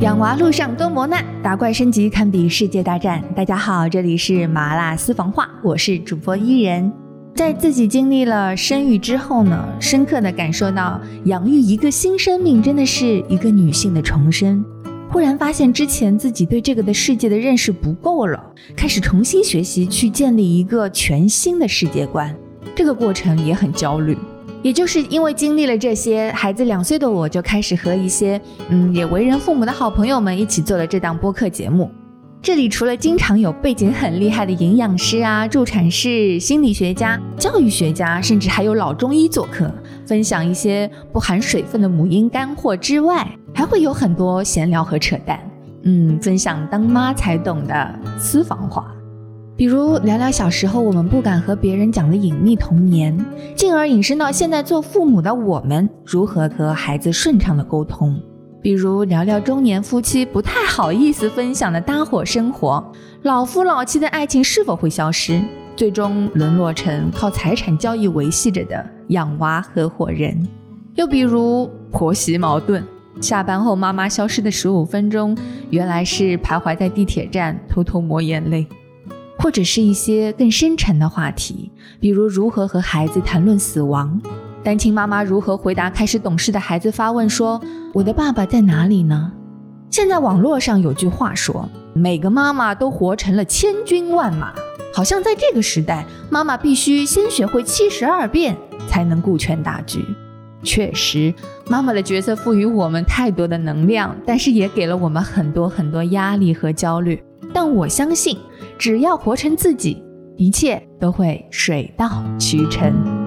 养娃路上多磨难，打怪升级堪比世界大战。大家好，这里是麻辣私房话，我是主播伊人。在自己经历了生育之后呢，深刻的感受到养育一个新生命真的是一个女性的重生。忽然发现之前自己对这个的世界的认识不够了，开始重新学习去建立一个全新的世界观。这个过程也很焦虑。也就是因为经历了这些，孩子两岁的我就开始和一些嗯也为人父母的好朋友们一起做了这档播客节目。这里除了经常有背景很厉害的营养师啊、助产士、心理学家、教育学家，甚至还有老中医做客，分享一些不含水分的母婴干货之外，还会有很多闲聊和扯淡，嗯，分享当妈才懂的私房话。比如聊聊小时候我们不敢和别人讲的隐秘童年，进而引申到现在做父母的我们如何和孩子顺畅的沟通。比如聊聊中年夫妻不太好意思分享的搭伙生活，老夫老妻的爱情是否会消失，最终沦落成靠财产交易维系着的养娃合伙人。又比如婆媳矛盾，下班后妈妈消失的十五分钟，原来是徘徊在地铁站偷偷抹眼泪。或者是一些更深沉的话题，比如如何和孩子谈论死亡，单亲妈妈如何回答开始懂事的孩子发问说：“我的爸爸在哪里呢？”现在网络上有句话说：“每个妈妈都活成了千军万马。”好像在这个时代，妈妈必须先学会七十二变才能顾全大局。确实，妈妈的角色赋予我们太多的能量，但是也给了我们很多很多压力和焦虑。但我相信。只要活成自己，一切都会水到渠成。